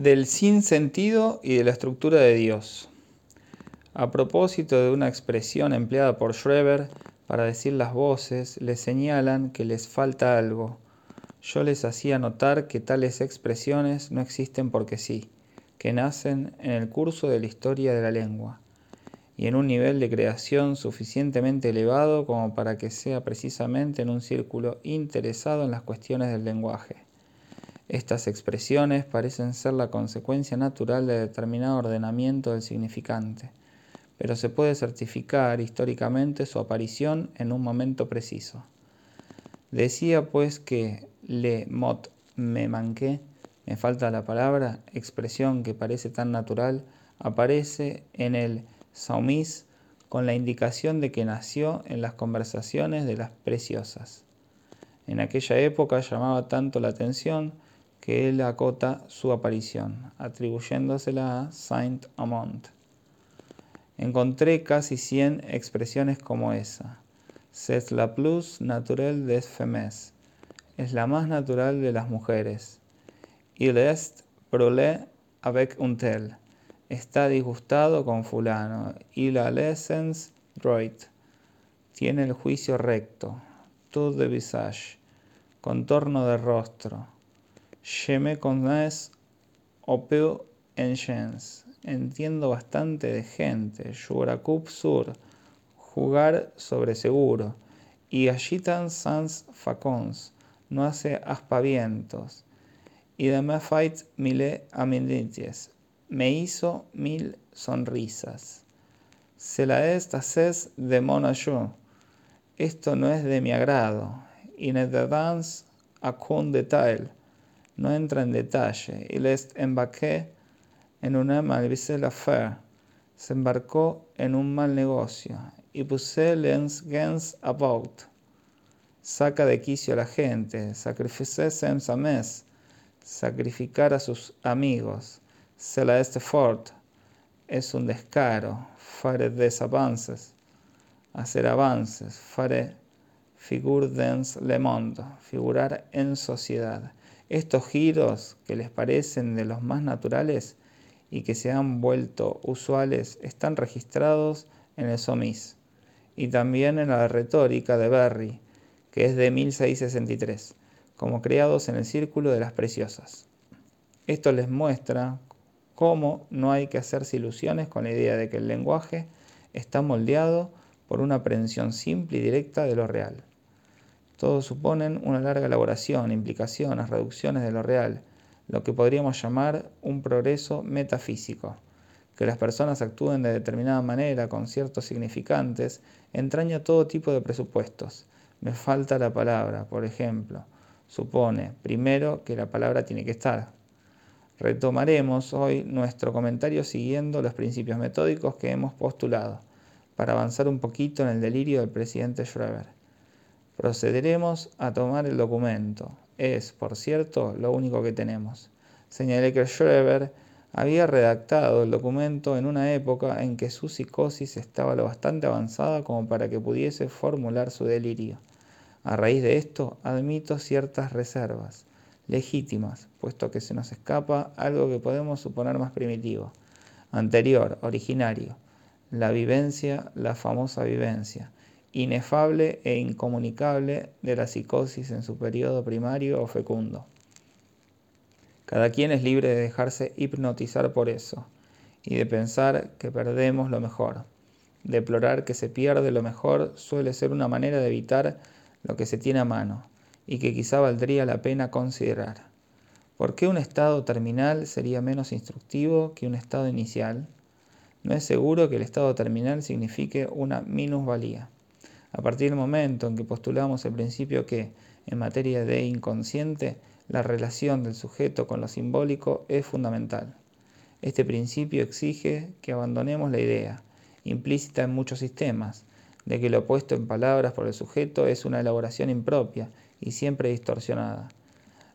del sinsentido y de la estructura de Dios. A propósito de una expresión empleada por Schreber para decir las voces, les señalan que les falta algo. Yo les hacía notar que tales expresiones no existen porque sí, que nacen en el curso de la historia de la lengua y en un nivel de creación suficientemente elevado como para que sea precisamente en un círculo interesado en las cuestiones del lenguaje. Estas expresiones parecen ser la consecuencia natural de determinado ordenamiento del significante, pero se puede certificar históricamente su aparición en un momento preciso. Decía pues que le mot me manqué, me falta la palabra, expresión que parece tan natural, aparece en el saumis con la indicación de que nació en las conversaciones de las preciosas. En aquella época llamaba tanto la atención que él acota su aparición, atribuyéndosela a Saint Amont. Encontré casi cien expresiones como esa. C'est la plus naturelle des femmes. Es la más natural de las mujeres. Il est brûlé avec un tel. Está disgustado con fulano. Il a l'essence droit. Tiene el juicio recto. Tout de visage. Contorno de rostro Je me connais en. Entiendo bastante de gente. Juracup sur. Jugar sobre seguro. Y agitan sans facons. No hace aspavientos. Y de me fait mille amenities. Me hizo mil sonrisas. Se la est de mon Esto no es de mi agrado. Y ne de dans a con detail no entra en detalle. Il est embarqué en una malvise affaire. Se embarcó en un mal negocio. Y puse lens gens about. Saca de quicio a la gente. Sacrifice sem mes. Sacrificar a sus amigos. Se la este fort. Es un descaro. Fare des avances. Hacer avances. Fare figur dens le monde. Figurar en sociedad. Estos giros que les parecen de los más naturales y que se han vuelto usuales están registrados en el Somis y también en la retórica de Berry, que es de 1663, como creados en el círculo de las preciosas. Esto les muestra cómo no hay que hacerse ilusiones con la idea de que el lenguaje está moldeado por una aprehensión simple y directa de lo real. Todos suponen una larga elaboración, implicaciones, reducciones de lo real, lo que podríamos llamar un progreso metafísico. Que las personas actúen de determinada manera con ciertos significantes entraña todo tipo de presupuestos. Me falta la palabra, por ejemplo. Supone, primero, que la palabra tiene que estar. Retomaremos hoy nuestro comentario siguiendo los principios metódicos que hemos postulado, para avanzar un poquito en el delirio del presidente Schroeder. Procederemos a tomar el documento. Es, por cierto, lo único que tenemos. Señalé que Schreber había redactado el documento en una época en que su psicosis estaba lo bastante avanzada como para que pudiese formular su delirio. A raíz de esto, admito ciertas reservas, legítimas, puesto que se nos escapa algo que podemos suponer más primitivo, anterior, originario, la vivencia, la famosa vivencia, inefable e incomunicable de la psicosis en su periodo primario o fecundo. Cada quien es libre de dejarse hipnotizar por eso y de pensar que perdemos lo mejor. Deplorar que se pierde lo mejor suele ser una manera de evitar lo que se tiene a mano y que quizá valdría la pena considerar. ¿Por qué un estado terminal sería menos instructivo que un estado inicial? No es seguro que el estado terminal signifique una minusvalía. A partir del momento en que postulamos el principio que, en materia de inconsciente, la relación del sujeto con lo simbólico es fundamental. Este principio exige que abandonemos la idea, implícita en muchos sistemas, de que lo puesto en palabras por el sujeto es una elaboración impropia y siempre distorsionada,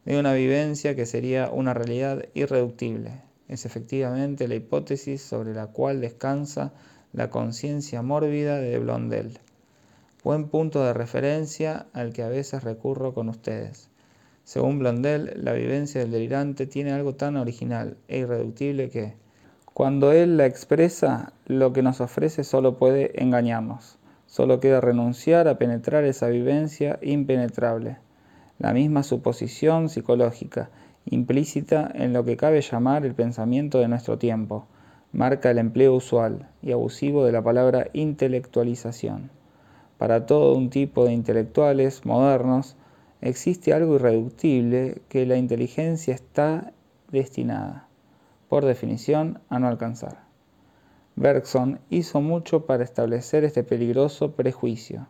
de una vivencia que sería una realidad irreductible. Es efectivamente la hipótesis sobre la cual descansa la conciencia mórbida de Blondel buen punto de referencia al que a veces recurro con ustedes. Según Blondel, la vivencia del delirante tiene algo tan original e irreductible que, cuando él la expresa, lo que nos ofrece solo puede engañarnos. Solo queda renunciar a penetrar esa vivencia impenetrable. La misma suposición psicológica, implícita en lo que cabe llamar el pensamiento de nuestro tiempo, marca el empleo usual y abusivo de la palabra intelectualización. Para todo un tipo de intelectuales modernos, existe algo irreductible que la inteligencia está destinada, por definición, a no alcanzar. Bergson hizo mucho para establecer este peligroso prejuicio.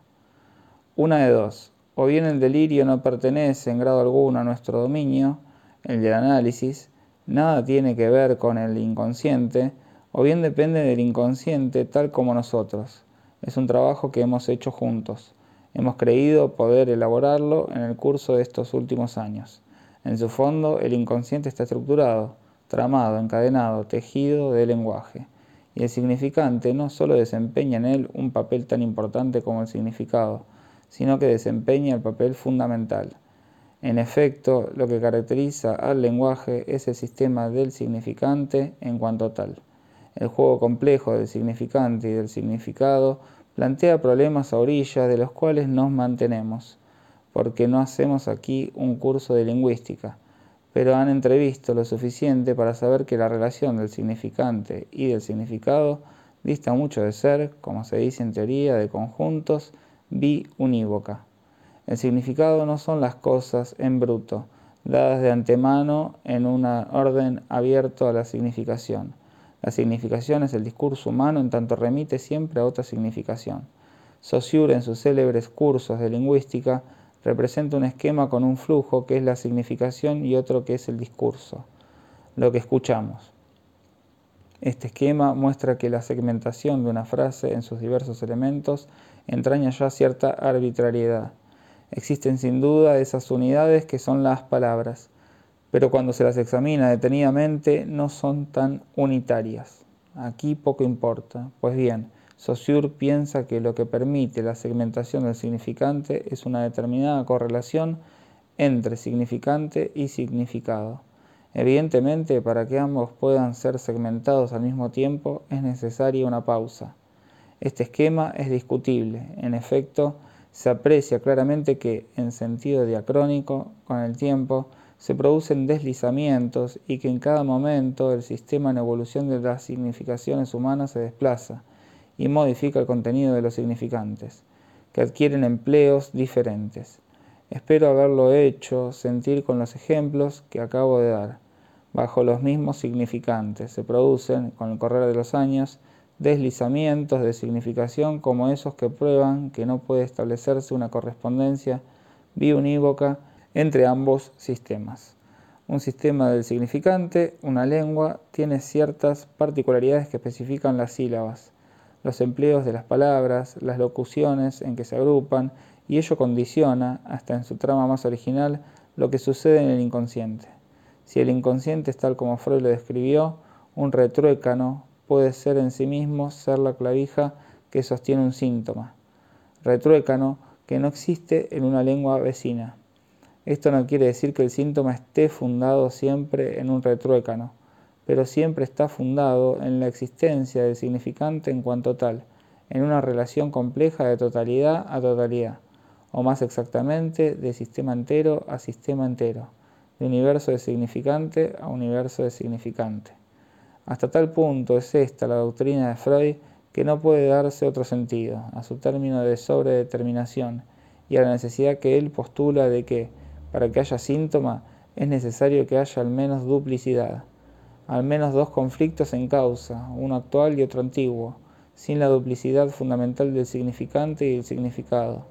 Una de dos, o bien el delirio no pertenece en grado alguno a nuestro dominio, el del análisis, nada tiene que ver con el inconsciente, o bien depende del inconsciente tal como nosotros. Es un trabajo que hemos hecho juntos. Hemos creído poder elaborarlo en el curso de estos últimos años. En su fondo, el inconsciente está estructurado, tramado, encadenado, tejido de lenguaje. Y el significante no solo desempeña en él un papel tan importante como el significado, sino que desempeña el papel fundamental. En efecto, lo que caracteriza al lenguaje es el sistema del significante en cuanto tal. El juego complejo del significante y del significado plantea problemas a orillas de los cuales nos mantenemos, porque no hacemos aquí un curso de lingüística, pero han entrevisto lo suficiente para saber que la relación del significante y del significado dista mucho de ser, como se dice en teoría de conjuntos, biunívoca. El significado no son las cosas en bruto, dadas de antemano en un orden abierto a la significación la significación es el discurso humano en tanto remite siempre a otra significación. Saussure en sus célebres cursos de lingüística representa un esquema con un flujo que es la significación y otro que es el discurso, lo que escuchamos. Este esquema muestra que la segmentación de una frase en sus diversos elementos entraña ya cierta arbitrariedad. Existen sin duda esas unidades que son las palabras, pero cuando se las examina detenidamente no son tan unitarias. Aquí poco importa. Pues bien, Saussure piensa que lo que permite la segmentación del significante es una determinada correlación entre significante y significado. Evidentemente, para que ambos puedan ser segmentados al mismo tiempo es necesaria una pausa. Este esquema es discutible. En efecto, se aprecia claramente que, en sentido diacrónico, con el tiempo, se producen deslizamientos y que en cada momento el sistema en evolución de las significaciones humanas se desplaza y modifica el contenido de los significantes, que adquieren empleos diferentes. Espero haberlo hecho sentir con los ejemplos que acabo de dar. Bajo los mismos significantes se producen, con el correr de los años, deslizamientos de significación como esos que prueban que no puede establecerse una correspondencia biunívoca entre ambos sistemas. Un sistema del significante, una lengua, tiene ciertas particularidades que especifican las sílabas, los empleos de las palabras, las locuciones en que se agrupan, y ello condiciona, hasta en su trama más original, lo que sucede en el inconsciente. Si el inconsciente es tal como Freud lo describió, un retruécano puede ser en sí mismo ser la clavija que sostiene un síntoma. Retruécano que no existe en una lengua vecina. Esto no quiere decir que el síntoma esté fundado siempre en un retruécano, pero siempre está fundado en la existencia del significante en cuanto tal, en una relación compleja de totalidad a totalidad, o más exactamente de sistema entero a sistema entero, de universo de significante a universo de significante. Hasta tal punto es esta la doctrina de Freud que no puede darse otro sentido a su término de sobredeterminación y a la necesidad que él postula de que, para que haya síntoma es necesario que haya al menos duplicidad, al menos dos conflictos en causa, uno actual y otro antiguo, sin la duplicidad fundamental del significante y el significado.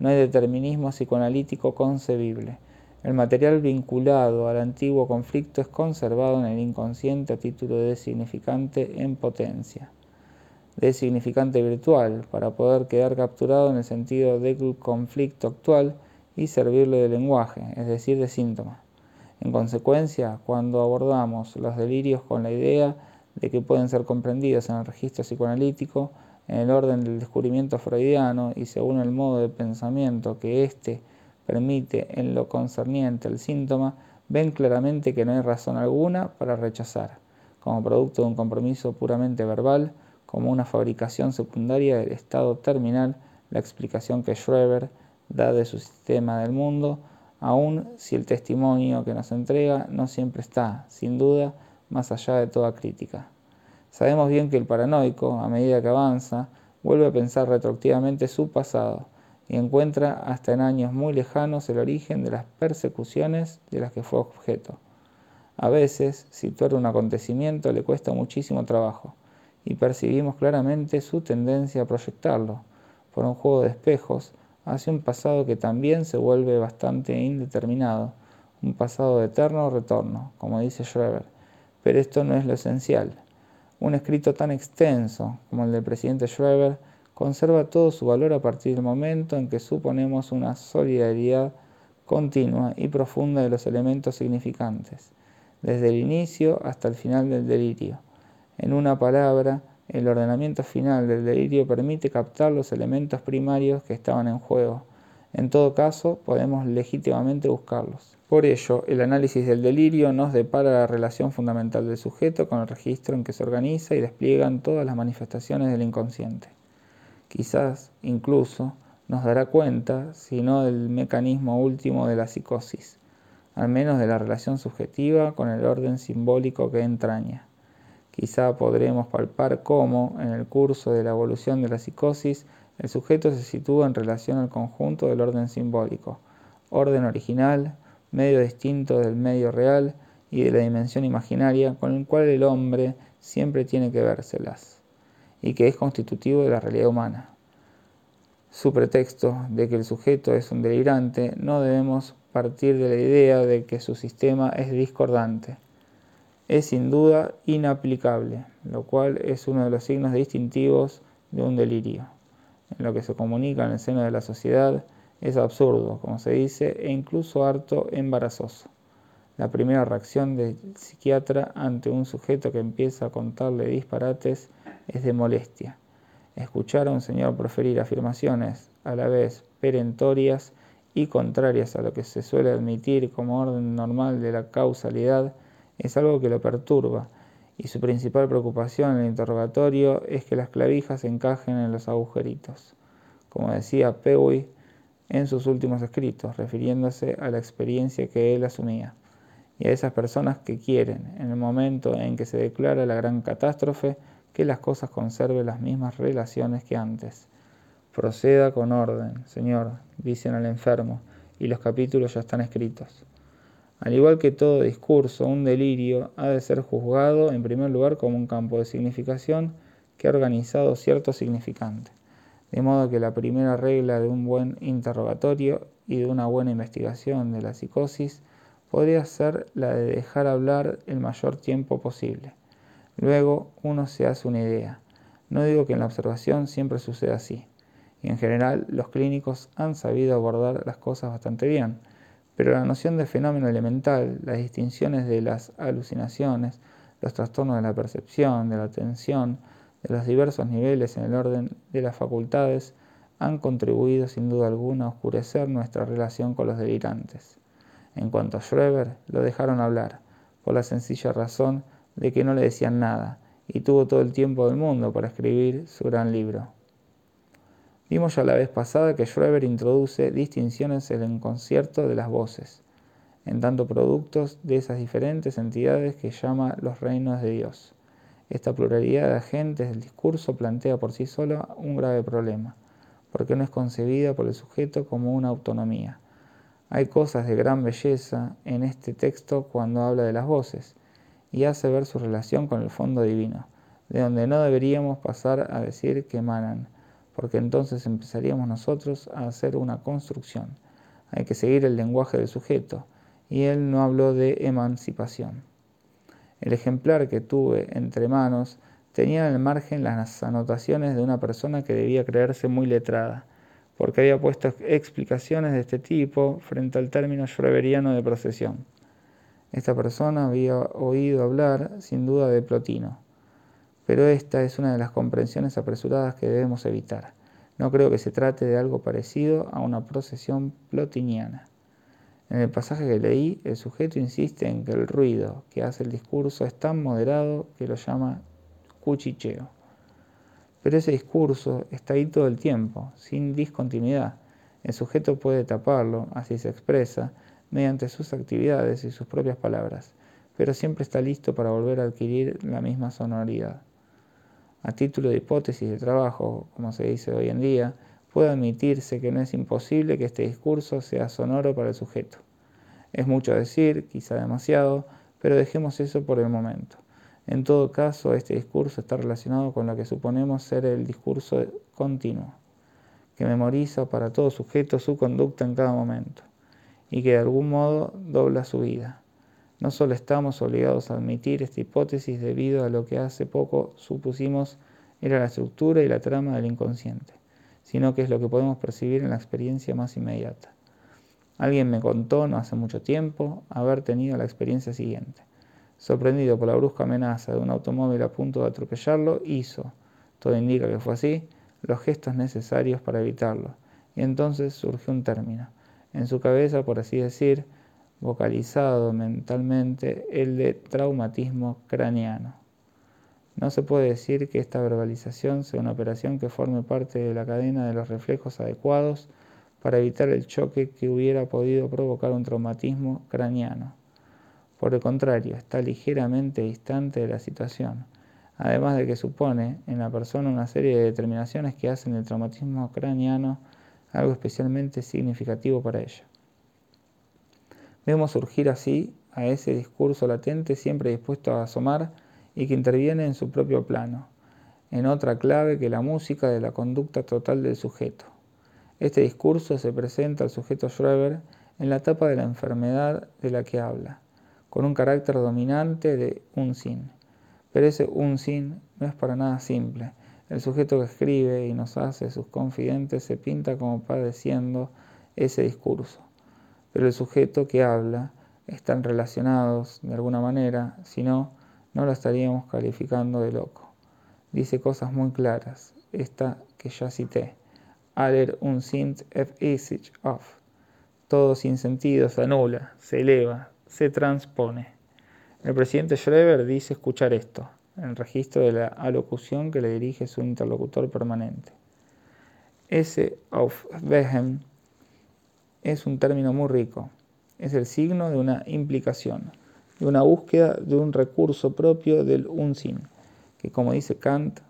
No hay determinismo psicoanalítico concebible. El material vinculado al antiguo conflicto es conservado en el inconsciente a título de significante en potencia, de significante virtual, para poder quedar capturado en el sentido del conflicto actual y servirle de lenguaje, es decir, de síntoma. En consecuencia, cuando abordamos los delirios con la idea de que pueden ser comprendidos en el registro psicoanalítico, en el orden del descubrimiento freudiano y según el modo de pensamiento que éste permite en lo concerniente al síntoma, ven claramente que no hay razón alguna para rechazar, como producto de un compromiso puramente verbal, como una fabricación secundaria del estado terminal, la explicación que Schreber de su sistema del mundo, aun si el testimonio que nos entrega no siempre está, sin duda, más allá de toda crítica. Sabemos bien que el paranoico, a medida que avanza, vuelve a pensar retroactivamente su pasado y encuentra hasta en años muy lejanos el origen de las persecuciones de las que fue objeto. A veces, situar un acontecimiento le cuesta muchísimo trabajo y percibimos claramente su tendencia a proyectarlo, por un juego de espejos, hacia un pasado que también se vuelve bastante indeterminado, un pasado de eterno retorno, como dice Schreber. Pero esto no es lo esencial. Un escrito tan extenso como el del presidente Schreber conserva todo su valor a partir del momento en que suponemos una solidaridad continua y profunda de los elementos significantes, desde el inicio hasta el final del delirio. En una palabra, el ordenamiento final del delirio permite captar los elementos primarios que estaban en juego. En todo caso, podemos legítimamente buscarlos. Por ello, el análisis del delirio nos depara la relación fundamental del sujeto con el registro en que se organiza y despliegan todas las manifestaciones del inconsciente. Quizás, incluso, nos dará cuenta, si no del mecanismo último de la psicosis, al menos de la relación subjetiva con el orden simbólico que entraña. Quizá podremos palpar cómo, en el curso de la evolución de la psicosis, el sujeto se sitúa en relación al conjunto del orden simbólico, orden original, medio distinto del medio real y de la dimensión imaginaria con el cual el hombre siempre tiene que vérselas, y que es constitutivo de la realidad humana. Su pretexto de que el sujeto es un delirante, no debemos partir de la idea de que su sistema es discordante. Es sin duda inaplicable, lo cual es uno de los signos distintivos de un delirio. En lo que se comunica en el seno de la sociedad, es absurdo, como se dice, e incluso harto embarazoso. La primera reacción del psiquiatra ante un sujeto que empieza a contarle disparates es de molestia. Escuchar a un señor proferir afirmaciones a la vez perentorias y contrarias a lo que se suele admitir como orden normal de la causalidad es algo que lo perturba y su principal preocupación en el interrogatorio es que las clavijas encajen en los agujeritos. Como decía Pewey, en sus últimos escritos, refiriéndose a la experiencia que él asumía, y a esas personas que quieren, en el momento en que se declara la gran catástrofe, que las cosas conserven las mismas relaciones que antes. Proceda con orden, Señor, dicen al enfermo, y los capítulos ya están escritos. Al igual que todo discurso, un delirio ha de ser juzgado en primer lugar como un campo de significación que ha organizado cierto significante. De modo que la primera regla de un buen interrogatorio y de una buena investigación de la psicosis podría ser la de dejar hablar el mayor tiempo posible. Luego uno se hace una idea. No digo que en la observación siempre suceda así. Y en general los clínicos han sabido abordar las cosas bastante bien. Pero la noción de fenómeno elemental, las distinciones de las alucinaciones, los trastornos de la percepción, de la atención, de los diversos niveles en el orden de las facultades han contribuido sin duda alguna a oscurecer nuestra relación con los delirantes. En cuanto a Schreber, lo dejaron hablar, por la sencilla razón de que no le decían nada, y tuvo todo el tiempo del mundo para escribir su gran libro. Vimos ya la vez pasada que Schreber introduce distinciones en el concierto de las voces, en tanto productos de esas diferentes entidades que llama los reinos de Dios. Esta pluralidad de agentes del discurso plantea por sí sola un grave problema, porque no es concebida por el sujeto como una autonomía. Hay cosas de gran belleza en este texto cuando habla de las voces y hace ver su relación con el fondo divino, de donde no deberíamos pasar a decir que emanan, porque entonces empezaríamos nosotros a hacer una construcción. Hay que seguir el lenguaje del sujeto, y él no habló de emancipación. El ejemplar que tuve entre manos tenía en el margen las anotaciones de una persona que debía creerse muy letrada, porque había puesto explicaciones de este tipo frente al término schreberiano de procesión. Esta persona había oído hablar, sin duda, de Plotino, pero esta es una de las comprensiones apresuradas que debemos evitar. No creo que se trate de algo parecido a una procesión plotiniana. En el pasaje que leí, el sujeto insiste en que el ruido que hace el discurso es tan moderado que lo llama cuchicheo. Pero ese discurso está ahí todo el tiempo, sin discontinuidad. El sujeto puede taparlo, así se expresa, mediante sus actividades y sus propias palabras, pero siempre está listo para volver a adquirir la misma sonoridad. A título de hipótesis de trabajo, como se dice hoy en día, puede admitirse que no es imposible que este discurso sea sonoro para el sujeto. Es mucho decir, quizá demasiado, pero dejemos eso por el momento. En todo caso, este discurso está relacionado con lo que suponemos ser el discurso continuo, que memoriza para todo sujeto su conducta en cada momento y que de algún modo dobla su vida. No solo estamos obligados a admitir esta hipótesis debido a lo que hace poco supusimos era la estructura y la trama del inconsciente, sino que es lo que podemos percibir en la experiencia más inmediata. Alguien me contó no hace mucho tiempo haber tenido la experiencia siguiente. Sorprendido por la brusca amenaza de un automóvil a punto de atropellarlo, hizo, todo indica que fue así, los gestos necesarios para evitarlo, y entonces surgió un término en su cabeza, por así decir, vocalizado mentalmente el de traumatismo craneano. No se puede decir que esta verbalización sea una operación que forme parte de la cadena de los reflejos adecuados para evitar el choque que hubiera podido provocar un traumatismo craneano. Por el contrario, está ligeramente distante de la situación, además de que supone en la persona una serie de determinaciones que hacen el traumatismo craneano algo especialmente significativo para ella. Vemos surgir así a ese discurso latente siempre dispuesto a asomar y que interviene en su propio plano, en otra clave que la música de la conducta total del sujeto. Este discurso se presenta al sujeto Schreber en la etapa de la enfermedad de la que habla, con un carácter dominante de un sin. Pero ese un sin no es para nada simple, el sujeto que escribe y nos hace sus confidentes se pinta como padeciendo ese discurso, pero el sujeto que habla están relacionados de alguna manera, si no, no lo estaríamos calificando de loco. Dice cosas muy claras, esta que ya cité. Aller un sind sich auf. Todo sin sentido se anula, se eleva, se transpone. El presidente Schreber dice escuchar esto el registro de la alocución que le dirige su interlocutor permanente. Ese Aufwehen es un término muy rico. Es el signo de una implicación, de una búsqueda de un recurso propio del Unsinn, que como dice Kant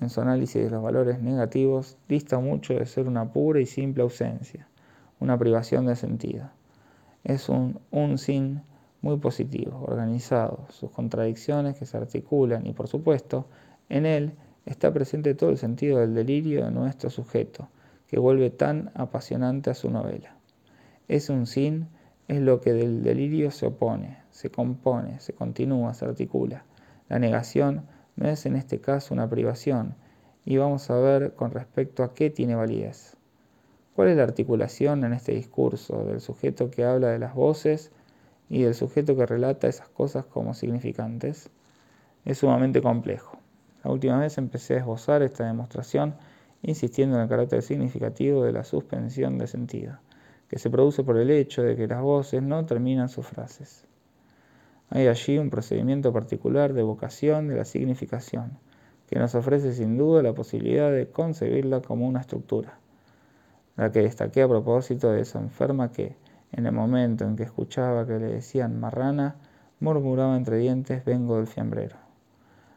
en su análisis de los valores negativos, dista mucho de ser una pura y simple ausencia, una privación de sentido. Es un Unsinn muy positivo, organizado, sus contradicciones que se articulan y por supuesto, en él está presente todo el sentido del delirio de nuestro sujeto, que vuelve tan apasionante a su novela. Es un sin, es lo que del delirio se opone, se compone, se continúa, se articula. La negación no es en este caso una privación, y vamos a ver con respecto a qué tiene validez. ¿Cuál es la articulación en este discurso del sujeto que habla de las voces y del sujeto que relata esas cosas como significantes es sumamente complejo. La última vez empecé a esbozar esta demostración insistiendo en el carácter significativo de la suspensión de sentido, que se produce por el hecho de que las voces no terminan sus frases. Hay allí un procedimiento particular de vocación de la significación, que nos ofrece sin duda la posibilidad de concebirla como una estructura, la que destaqué a propósito de esa enferma que, en el momento en que escuchaba que le decían marrana, murmuraba entre dientes vengo del fiambrero.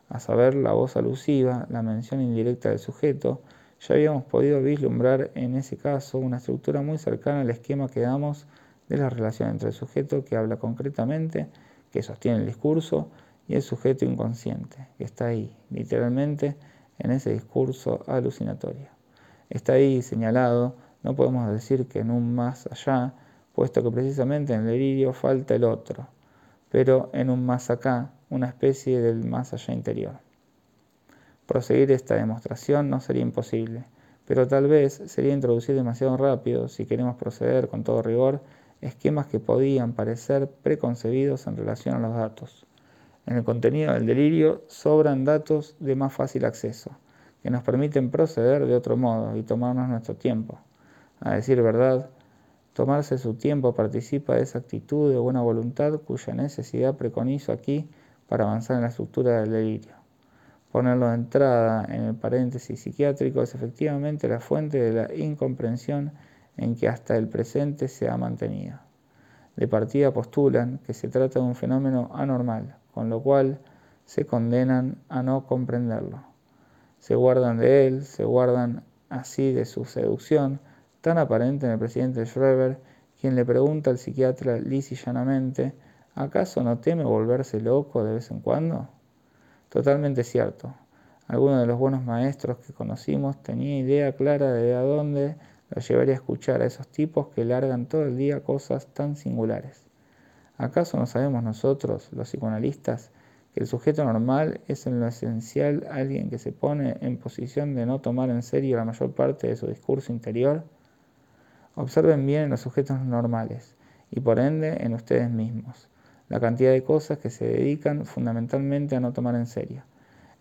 A saber, la voz alusiva, la mención indirecta del sujeto, ya habíamos podido vislumbrar en ese caso una estructura muy cercana al esquema que damos de la relación entre el sujeto que habla concretamente, que sostiene el discurso, y el sujeto inconsciente, que está ahí, literalmente, en ese discurso alucinatorio. Está ahí señalado, no podemos decir que en un más allá, puesto que precisamente en el delirio falta el otro, pero en un más acá, una especie del más allá interior. Proseguir esta demostración no sería imposible, pero tal vez sería introducir demasiado rápido, si queremos proceder con todo rigor, esquemas que podían parecer preconcebidos en relación a los datos. En el contenido del delirio sobran datos de más fácil acceso, que nos permiten proceder de otro modo y tomarnos nuestro tiempo. A decir verdad, tomarse su tiempo participa de esa actitud de buena voluntad cuya necesidad preconizo aquí para avanzar en la estructura del delirio. Ponerlo de entrada en el paréntesis psiquiátrico es efectivamente la fuente de la incomprensión en que hasta el presente se ha mantenido. De partida postulan que se trata de un fenómeno anormal, con lo cual se condenan a no comprenderlo. Se guardan de él, se guardan así de su seducción, tan aparente en el presidente Schreber, quien le pregunta al psiquiatra lisa llanamente, ¿acaso no teme volverse loco de vez en cuando? Totalmente cierto. Alguno de los buenos maestros que conocimos tenía idea clara de a dónde lo llevaría a escuchar a esos tipos que largan todo el día cosas tan singulares. ¿Acaso no sabemos nosotros, los psicoanalistas, que el sujeto normal es en lo esencial alguien que se pone en posición de no tomar en serio la mayor parte de su discurso interior? Observen bien en los sujetos normales y por ende en ustedes mismos la cantidad de cosas que se dedican fundamentalmente a no tomar en serio.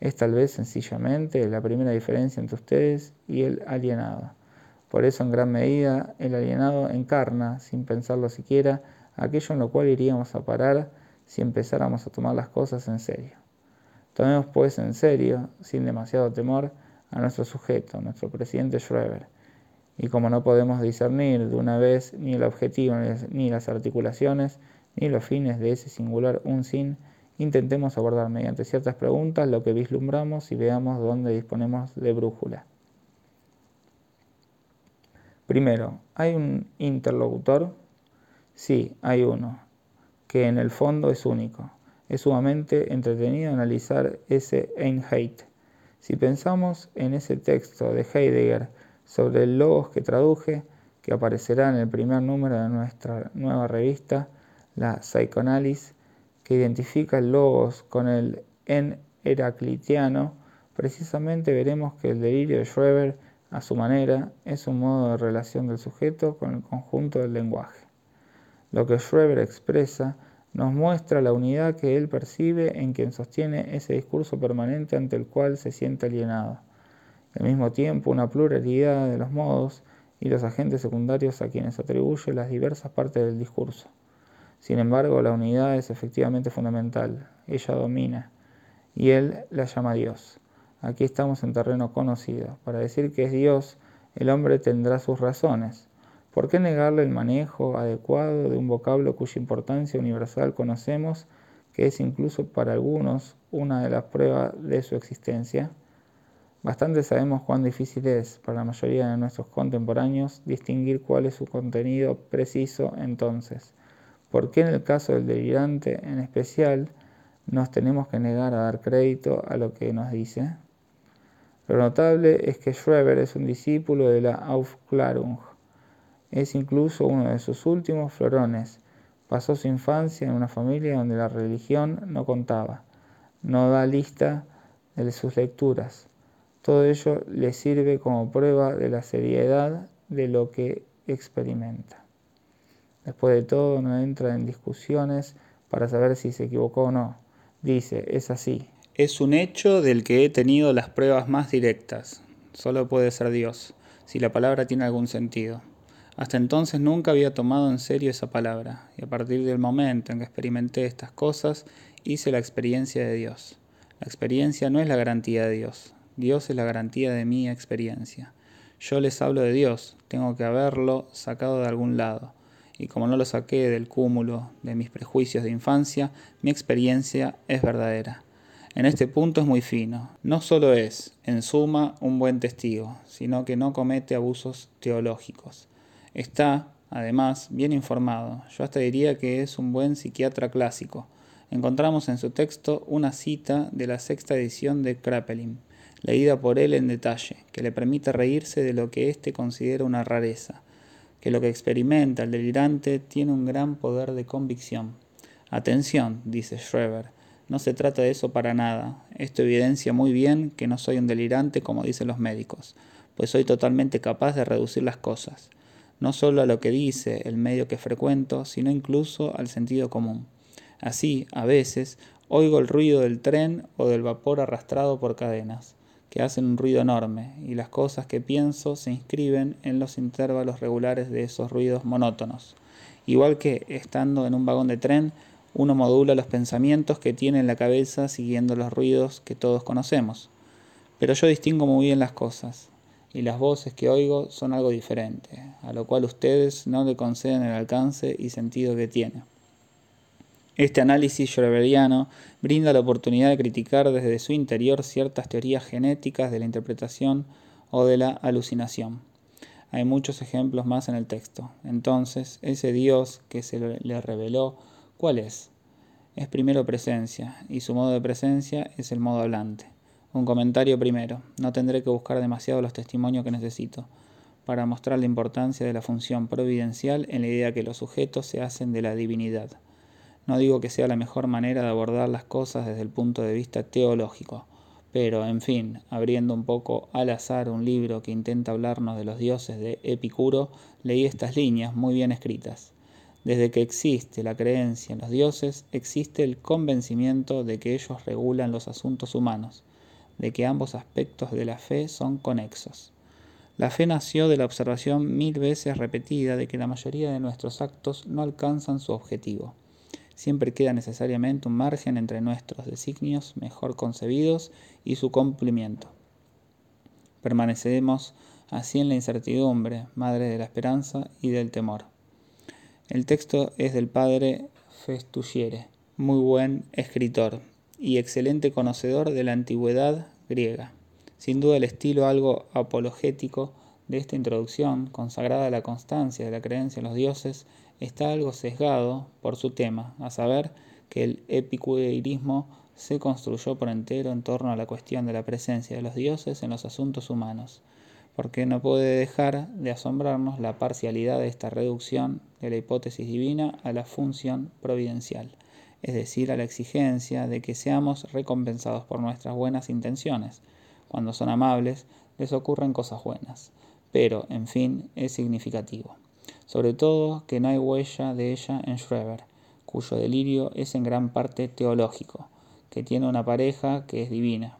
Es tal vez sencillamente la primera diferencia entre ustedes y el alienado. Por eso en gran medida el alienado encarna, sin pensarlo siquiera, aquello en lo cual iríamos a parar si empezáramos a tomar las cosas en serio. Tomemos pues en serio, sin demasiado temor, a nuestro sujeto, nuestro presidente Schreber. Y como no podemos discernir de una vez ni el objetivo, ni las articulaciones, ni los fines de ese singular un sin, intentemos abordar mediante ciertas preguntas lo que vislumbramos y veamos dónde disponemos de brújula. Primero, ¿hay un interlocutor? Sí, hay uno, que en el fondo es único. Es sumamente entretenido analizar ese Einheit. Si pensamos en ese texto de Heidegger sobre el logos que traduje, que aparecerá en el primer número de nuestra nueva revista, la Psychoanalysis, que identifica el logos con el en heraclitiano, precisamente veremos que el delirio de Schreber, a su manera, es un modo de relación del sujeto con el conjunto del lenguaje. Lo que Schreber expresa nos muestra la unidad que él percibe en quien sostiene ese discurso permanente ante el cual se siente alienado. Al mismo tiempo, una pluralidad de los modos y los agentes secundarios a quienes atribuye las diversas partes del discurso. Sin embargo, la unidad es efectivamente fundamental, ella domina, y él la llama Dios. Aquí estamos en terreno conocido. Para decir que es Dios, el hombre tendrá sus razones, ¿Por qué negarle el manejo adecuado de un vocablo cuya importancia universal conocemos, que es incluso para algunos una de las pruebas de su existencia? Bastante sabemos cuán difícil es para la mayoría de nuestros contemporáneos distinguir cuál es su contenido preciso entonces. ¿Por qué en el caso del delirante en especial nos tenemos que negar a dar crédito a lo que nos dice? Lo notable es que Schreber es un discípulo de la Aufklärung, es incluso uno de sus últimos florones. Pasó su infancia en una familia donde la religión no contaba. No da lista de sus lecturas. Todo ello le sirve como prueba de la seriedad de lo que experimenta. Después de todo, no entra en discusiones para saber si se equivocó o no. Dice, es así. Es un hecho del que he tenido las pruebas más directas. Solo puede ser Dios, si la palabra tiene algún sentido. Hasta entonces nunca había tomado en serio esa palabra, y a partir del momento en que experimenté estas cosas, hice la experiencia de Dios. La experiencia no es la garantía de Dios, Dios es la garantía de mi experiencia. Yo les hablo de Dios, tengo que haberlo sacado de algún lado, y como no lo saqué del cúmulo de mis prejuicios de infancia, mi experiencia es verdadera. En este punto es muy fino. No solo es, en suma, un buen testigo, sino que no comete abusos teológicos. Está, además, bien informado. Yo hasta diría que es un buen psiquiatra clásico. Encontramos en su texto una cita de la sexta edición de Kraepelin, leída por él en detalle, que le permite reírse de lo que éste considera una rareza, que lo que experimenta el delirante tiene un gran poder de convicción. Atención, dice Schreber, no se trata de eso para nada. Esto evidencia muy bien que no soy un delirante como dicen los médicos, pues soy totalmente capaz de reducir las cosas no solo a lo que dice el medio que frecuento, sino incluso al sentido común. Así, a veces, oigo el ruido del tren o del vapor arrastrado por cadenas. Que hacen un ruido enorme, y las cosas que pienso se inscriben en los intervalos regulares de esos ruidos monótonos. Igual que, estando en un vagón de tren, uno modula los pensamientos que tiene en la cabeza siguiendo los ruidos que todos conocemos. Pero yo distingo muy bien las cosas, y las voces que oigo son algo diferente, a lo cual ustedes no le conceden el alcance y sentido que tiene. Este análisis schreberiano brinda la oportunidad de criticar desde su interior ciertas teorías genéticas de la interpretación o de la alucinación. Hay muchos ejemplos más en el texto. Entonces, ese Dios que se le reveló, ¿cuál es? Es primero presencia, y su modo de presencia es el modo hablante. Un comentario primero. No tendré que buscar demasiado los testimonios que necesito para mostrar la importancia de la función providencial en la idea que los sujetos se hacen de la divinidad. No digo que sea la mejor manera de abordar las cosas desde el punto de vista teológico, pero, en fin, abriendo un poco al azar un libro que intenta hablarnos de los dioses de Epicuro, leí estas líneas muy bien escritas. Desde que existe la creencia en los dioses, existe el convencimiento de que ellos regulan los asuntos humanos de que ambos aspectos de la fe son conexos. La fe nació de la observación mil veces repetida de que la mayoría de nuestros actos no alcanzan su objetivo. Siempre queda necesariamente un margen entre nuestros designios mejor concebidos y su cumplimiento. Permanecemos así en la incertidumbre, madre de la esperanza y del temor. El texto es del padre Festugiere, muy buen escritor, y excelente conocedor de la antigüedad griega. Sin duda el estilo algo apologético de esta introducción, consagrada a la constancia de la creencia en los dioses, está algo sesgado por su tema, a saber que el epicureísmo se construyó por entero en torno a la cuestión de la presencia de los dioses en los asuntos humanos, porque no puede dejar de asombrarnos la parcialidad de esta reducción de la hipótesis divina a la función providencial es decir, a la exigencia de que seamos recompensados por nuestras buenas intenciones. Cuando son amables, les ocurren cosas buenas, pero, en fin, es significativo. Sobre todo que no hay huella de ella en Schreber, cuyo delirio es en gran parte teológico, que tiene una pareja que es divina.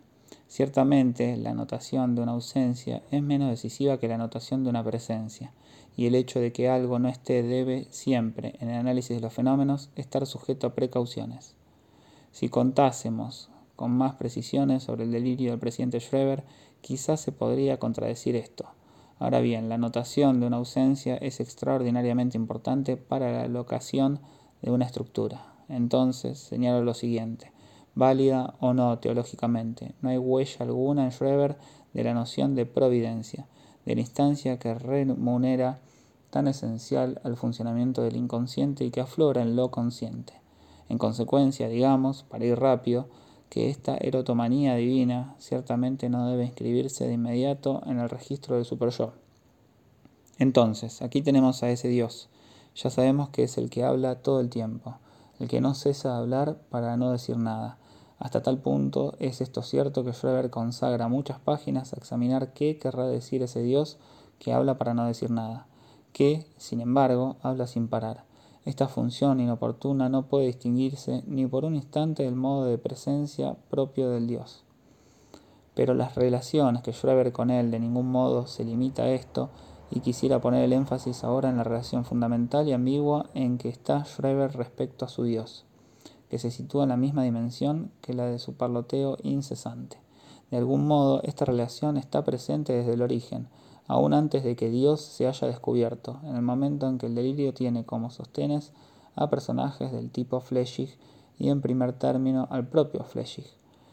Ciertamente, la notación de una ausencia es menos decisiva que la notación de una presencia, y el hecho de que algo no esté debe siempre, en el análisis de los fenómenos, estar sujeto a precauciones. Si contásemos con más precisiones sobre el delirio del presidente Schreber, quizás se podría contradecir esto. Ahora bien, la notación de una ausencia es extraordinariamente importante para la locación de una estructura. Entonces, señalo lo siguiente, válida o no teológicamente, no hay huella alguna en Schreber de la noción de providencia de la instancia que remunera tan esencial al funcionamiento del inconsciente y que aflora en lo consciente. En consecuencia, digamos, para ir rápido, que esta erotomanía divina ciertamente no debe inscribirse de inmediato en el registro del superyo. Entonces, aquí tenemos a ese Dios. Ya sabemos que es el que habla todo el tiempo, el que no cesa de hablar para no decir nada, hasta tal punto es esto cierto que Schreber consagra muchas páginas a examinar qué querrá decir ese Dios que habla para no decir nada, que, sin embargo, habla sin parar. Esta función inoportuna no puede distinguirse ni por un instante del modo de presencia propio del Dios. Pero las relaciones que Schreber con él de ningún modo se limita a esto, y quisiera poner el énfasis ahora en la relación fundamental y ambigua en que está Schreber respecto a su Dios que se sitúa en la misma dimensión que la de su parloteo incesante. De algún modo, esta relación está presente desde el origen, aún antes de que Dios se haya descubierto, en el momento en que el delirio tiene como sostenes a personajes del tipo Fleschig y en primer término al propio Fleschig,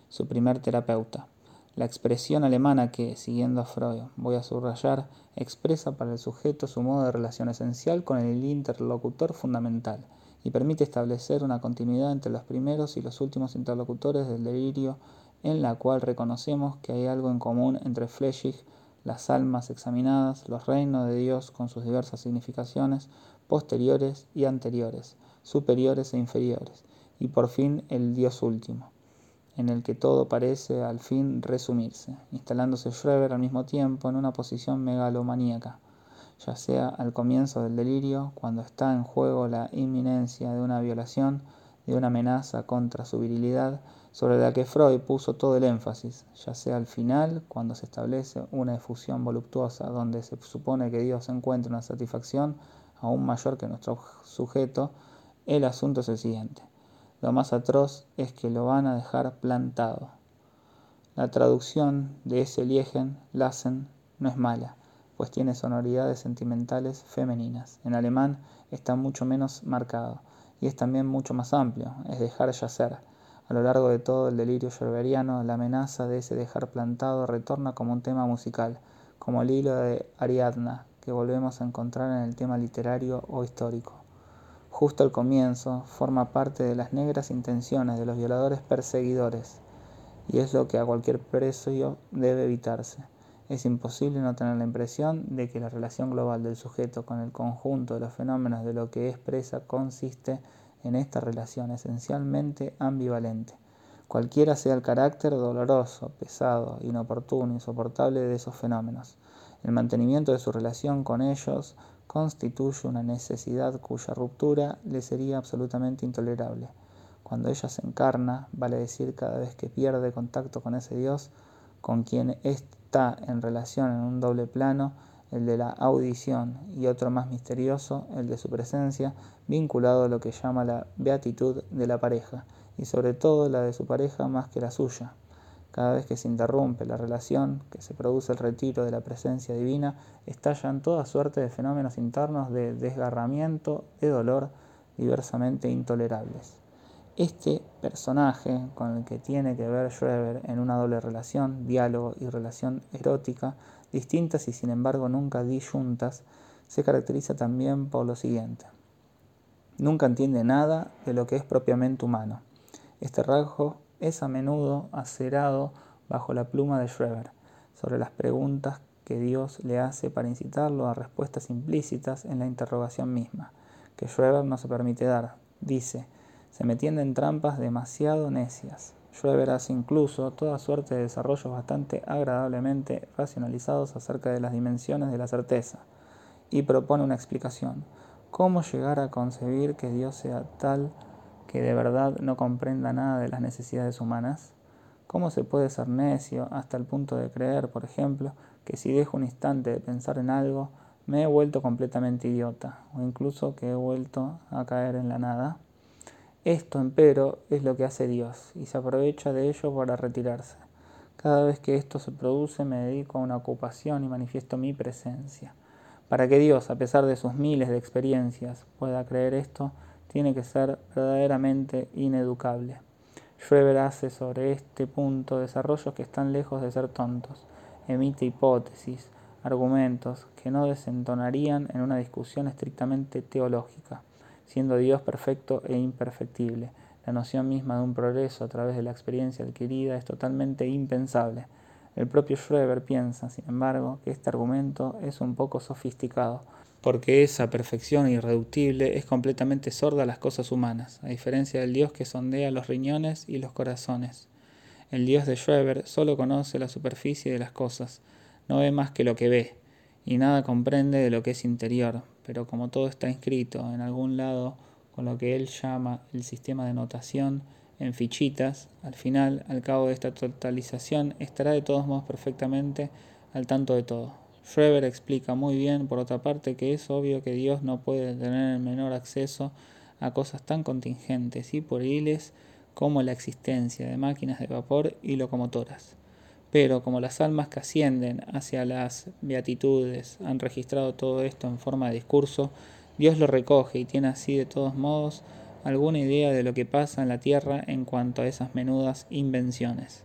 su primer terapeuta. La expresión alemana que, siguiendo a Freud, voy a subrayar, expresa para el sujeto su modo de relación esencial con el interlocutor fundamental, y permite establecer una continuidad entre los primeros y los últimos interlocutores del delirio en la cual reconocemos que hay algo en común entre Fleschig, las almas examinadas, los reinos de Dios con sus diversas significaciones, posteriores y anteriores, superiores e inferiores, y por fin el Dios último, en el que todo parece al fin resumirse, instalándose Schreber al mismo tiempo en una posición megalomaníaca ya sea al comienzo del delirio, cuando está en juego la inminencia de una violación, de una amenaza contra su virilidad, sobre la que Freud puso todo el énfasis, ya sea al final, cuando se establece una efusión voluptuosa donde se supone que Dios encuentra una satisfacción aún mayor que nuestro sujeto, el asunto es el siguiente. Lo más atroz es que lo van a dejar plantado. La traducción de ese Liegen, Lassen, no es mala, pues tiene sonoridades sentimentales femeninas. En alemán está mucho menos marcado y es también mucho más amplio, es dejar yacer a lo largo de todo el delirio yerberiano, la amenaza de ese dejar plantado retorna como un tema musical, como el hilo de Ariadna, que volvemos a encontrar en el tema literario o histórico. Justo al comienzo, forma parte de las negras intenciones de los violadores perseguidores, y es lo que a cualquier precio debe evitarse. Es imposible no tener la impresión de que la relación global del sujeto con el conjunto de los fenómenos de lo que expresa consiste en esta relación esencialmente ambivalente, cualquiera sea el carácter doloroso, pesado, inoportuno, insoportable de esos fenómenos. El mantenimiento de su relación con ellos constituye una necesidad cuya ruptura le sería absolutamente intolerable. Cuando ella se encarna, vale decir cada vez que pierde contacto con ese Dios, con quien está en relación en un doble plano, el de la audición, y otro más misterioso, el de su presencia, vinculado a lo que llama la beatitud de la pareja, y sobre todo la de su pareja más que la suya. Cada vez que se interrumpe la relación, que se produce el retiro de la presencia divina, estallan toda suerte de fenómenos internos de desgarramiento, de dolor, diversamente intolerables. Este personaje con el que tiene que ver Schreber en una doble relación, diálogo y relación erótica, distintas y sin embargo nunca disyuntas, se caracteriza también por lo siguiente. Nunca entiende nada de lo que es propiamente humano. Este rasgo es a menudo acerado bajo la pluma de Schreber sobre las preguntas que Dios le hace para incitarlo a respuestas implícitas en la interrogación misma, que Schreber no se permite dar. Dice, se me tienden trampas demasiado necias. Schreber hace incluso toda suerte de desarrollos bastante agradablemente racionalizados acerca de las dimensiones de la certeza y propone una explicación. ¿Cómo llegar a concebir que Dios sea tal que de verdad no comprenda nada de las necesidades humanas? ¿Cómo se puede ser necio hasta el punto de creer, por ejemplo, que si dejo un instante de pensar en algo, me he vuelto completamente idiota, o incluso que he vuelto a caer en la nada? Esto, empero, es lo que hace Dios, y se aprovecha de ello para retirarse. Cada vez que esto se produce me dedico a una ocupación y manifiesto mi presencia. Para que Dios, a pesar de sus miles de experiencias, pueda creer esto, tiene que ser verdaderamente ineducable. Schreber hace sobre este punto desarrollos que están lejos de ser tontos. Emite hipótesis, argumentos que no desentonarían en una discusión estrictamente teológica siendo Dios perfecto e imperfectible. La noción misma de un progreso a través de la experiencia adquirida es totalmente impensable. El propio Schreber piensa, sin embargo, que este argumento es un poco sofisticado, porque esa perfección irreductible es completamente sorda a las cosas humanas, a diferencia del Dios que sondea los riñones y los corazones. El Dios de Schreber solo conoce la superficie de las cosas, no ve más que lo que ve, y nada comprende de lo que es interior, pero como todo está inscrito en algún lado con lo que él llama el sistema de notación en fichitas, al final, al cabo de esta totalización, estará de todos modos perfectamente al tanto de todo. Schreber explica muy bien, por otra parte, que es obvio que Dios no puede tener el menor acceso a cosas tan contingentes y pueriles como la existencia de máquinas de vapor y locomotoras. Pero como las almas que ascienden hacia las beatitudes han registrado todo esto en forma de discurso, Dios lo recoge y tiene así de todos modos alguna idea de lo que pasa en la tierra en cuanto a esas menudas invenciones.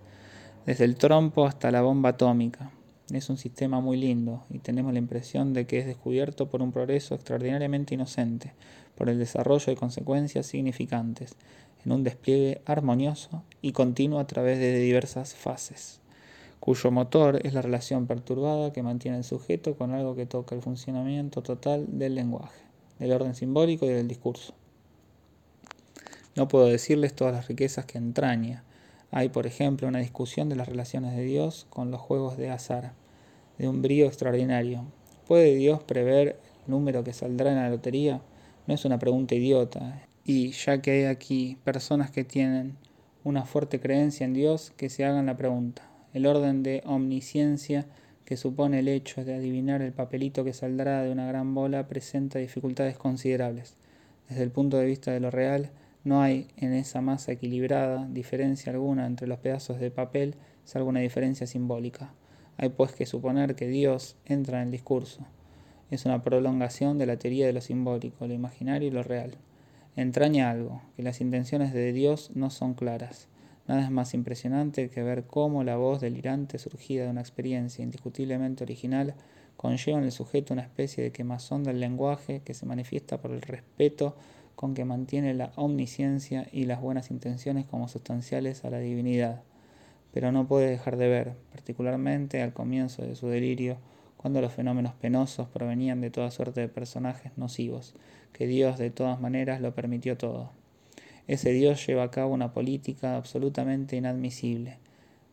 Desde el trompo hasta la bomba atómica. Es un sistema muy lindo y tenemos la impresión de que es descubierto por un progreso extraordinariamente inocente, por el desarrollo de consecuencias significantes, en un despliegue armonioso y continuo a través de diversas fases cuyo motor es la relación perturbada que mantiene el sujeto con algo que toca el funcionamiento total del lenguaje, del orden simbólico y del discurso. No puedo decirles todas las riquezas que entraña. Hay, por ejemplo, una discusión de las relaciones de Dios con los juegos de azar, de un brío extraordinario. ¿Puede Dios prever el número que saldrá en la lotería? No es una pregunta idiota. Y ya que hay aquí personas que tienen una fuerte creencia en Dios que se hagan la pregunta. El orden de omnisciencia que supone el hecho de adivinar el papelito que saldrá de una gran bola presenta dificultades considerables. Desde el punto de vista de lo real, no hay en esa masa equilibrada diferencia alguna entre los pedazos de papel, salvo una diferencia simbólica. Hay pues que suponer que Dios entra en el discurso. Es una prolongación de la teoría de lo simbólico, lo imaginario y lo real. Entraña algo, que las intenciones de Dios no son claras. Nada es más impresionante que ver cómo la voz delirante surgida de una experiencia indiscutiblemente original conlleva en el sujeto una especie de quemazón del lenguaje que se manifiesta por el respeto con que mantiene la omnisciencia y las buenas intenciones como sustanciales a la divinidad, pero no puede dejar de ver, particularmente al comienzo de su delirio, cuando los fenómenos penosos provenían de toda suerte de personajes nocivos, que Dios de todas maneras lo permitió todo. Ese Dios lleva a cabo una política absolutamente inadmisible,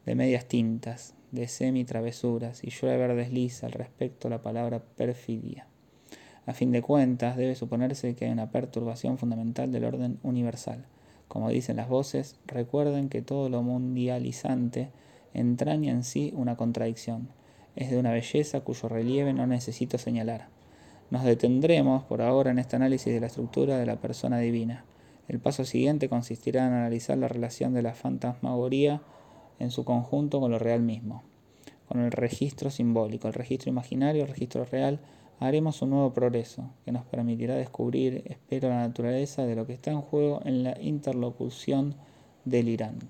de medias tintas, de semi-travesuras, y Schreber desliza al respecto la palabra perfidia. A fin de cuentas, debe suponerse que hay una perturbación fundamental del orden universal. Como dicen las voces, recuerden que todo lo mundializante entraña en sí una contradicción. Es de una belleza cuyo relieve no necesito señalar. Nos detendremos por ahora en este análisis de la estructura de la persona divina. El paso siguiente consistirá en analizar la relación de la fantasmagoría en su conjunto con lo real mismo, con el registro simbólico, el registro imaginario, el registro real, haremos un nuevo progreso que nos permitirá descubrir, espero, la naturaleza de lo que está en juego en la interlocución delirante.